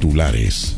Titulares.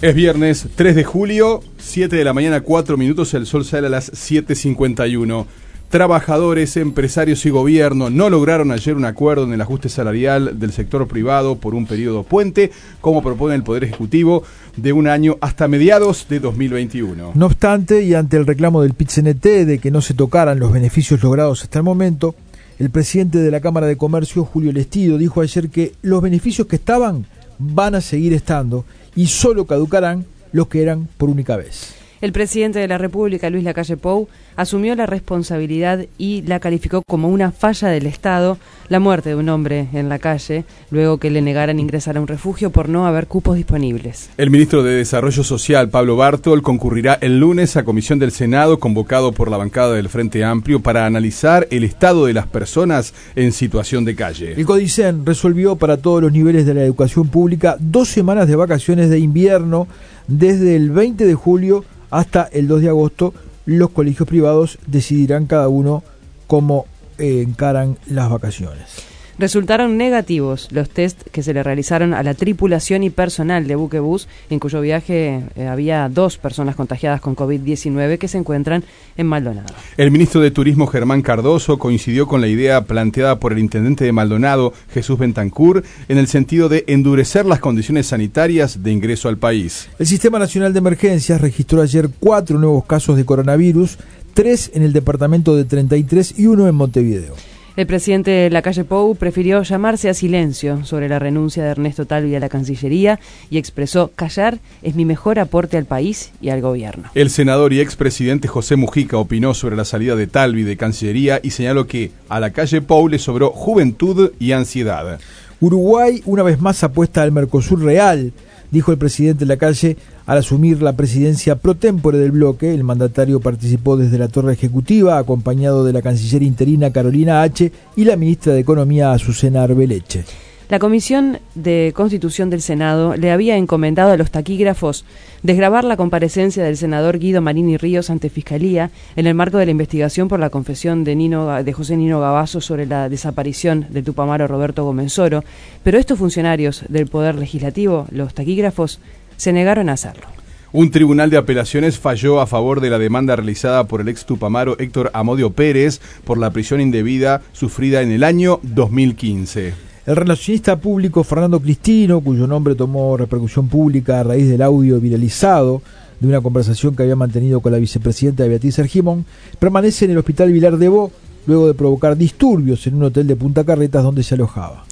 Es viernes 3 de julio, 7 de la mañana, 4 minutos, el sol sale a las 7.51. Trabajadores, empresarios y gobierno no lograron ayer un acuerdo en el ajuste salarial del sector privado por un periodo puente, como propone el Poder Ejecutivo, de un año hasta mediados de 2021. No obstante, y ante el reclamo del pit de que no se tocaran los beneficios logrados hasta el momento, el presidente de la Cámara de Comercio, Julio Lestido, dijo ayer que los beneficios que estaban van a seguir estando y solo caducarán los que eran por única vez. El presidente de la República, Luis Lacalle Pou, asumió la responsabilidad y la calificó como una falla del Estado la muerte de un hombre en la calle, luego que le negaran ingresar a un refugio por no haber cupos disponibles. El ministro de Desarrollo Social, Pablo Bartol, concurrirá el lunes a comisión del Senado convocado por la bancada del Frente Amplio para analizar el estado de las personas en situación de calle. El Codicen resolvió para todos los niveles de la educación pública dos semanas de vacaciones de invierno desde el 20 de julio hasta el 2 de agosto los colegios privados decidirán cada uno cómo eh, encaran las vacaciones. Resultaron negativos los test que se le realizaron a la tripulación y personal de Buquebus, en cuyo viaje eh, había dos personas contagiadas con COVID-19 que se encuentran en Maldonado. El ministro de Turismo Germán Cardoso coincidió con la idea planteada por el intendente de Maldonado, Jesús Bentancur, en el sentido de endurecer las condiciones sanitarias de ingreso al país. El Sistema Nacional de Emergencias registró ayer cuatro nuevos casos de coronavirus, tres en el departamento de 33 y uno en Montevideo. El presidente de la calle Pou prefirió llamarse a silencio sobre la renuncia de Ernesto Talvi a la Cancillería y expresó callar es mi mejor aporte al país y al gobierno. El senador y expresidente José Mujica opinó sobre la salida de Talvi de Cancillería y señaló que a la calle Pou le sobró juventud y ansiedad. Uruguay una vez más apuesta al Mercosur real dijo el presidente de la calle al asumir la presidencia pro tempore del bloque. El mandatario participó desde la torre ejecutiva, acompañado de la canciller interina Carolina H. y la ministra de Economía Azucena Arbeleche. La Comisión de Constitución del Senado le había encomendado a los taquígrafos desgrabar la comparecencia del senador Guido Marini Ríos ante Fiscalía en el marco de la investigación por la confesión de, Nino, de José Nino Gabazo sobre la desaparición del Tupamaro Roberto Gomenzoro, pero estos funcionarios del Poder Legislativo, los taquígrafos, se negaron a hacerlo. Un tribunal de apelaciones falló a favor de la demanda realizada por el ex Tupamaro Héctor Amodio Pérez por la prisión indebida sufrida en el año 2015. El relacionista público Fernando Cristino, cuyo nombre tomó repercusión pública a raíz del audio viralizado de una conversación que había mantenido con la vicepresidenta Beatriz Argimón, permanece en el hospital Vilar de Bo luego de provocar disturbios en un hotel de Punta Carretas donde se alojaba.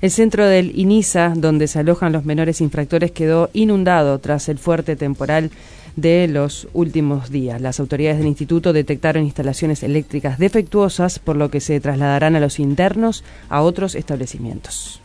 El centro del INISA, donde se alojan los menores infractores, quedó inundado tras el fuerte temporal de los últimos días. Las autoridades del instituto detectaron instalaciones eléctricas defectuosas, por lo que se trasladarán a los internos a otros establecimientos.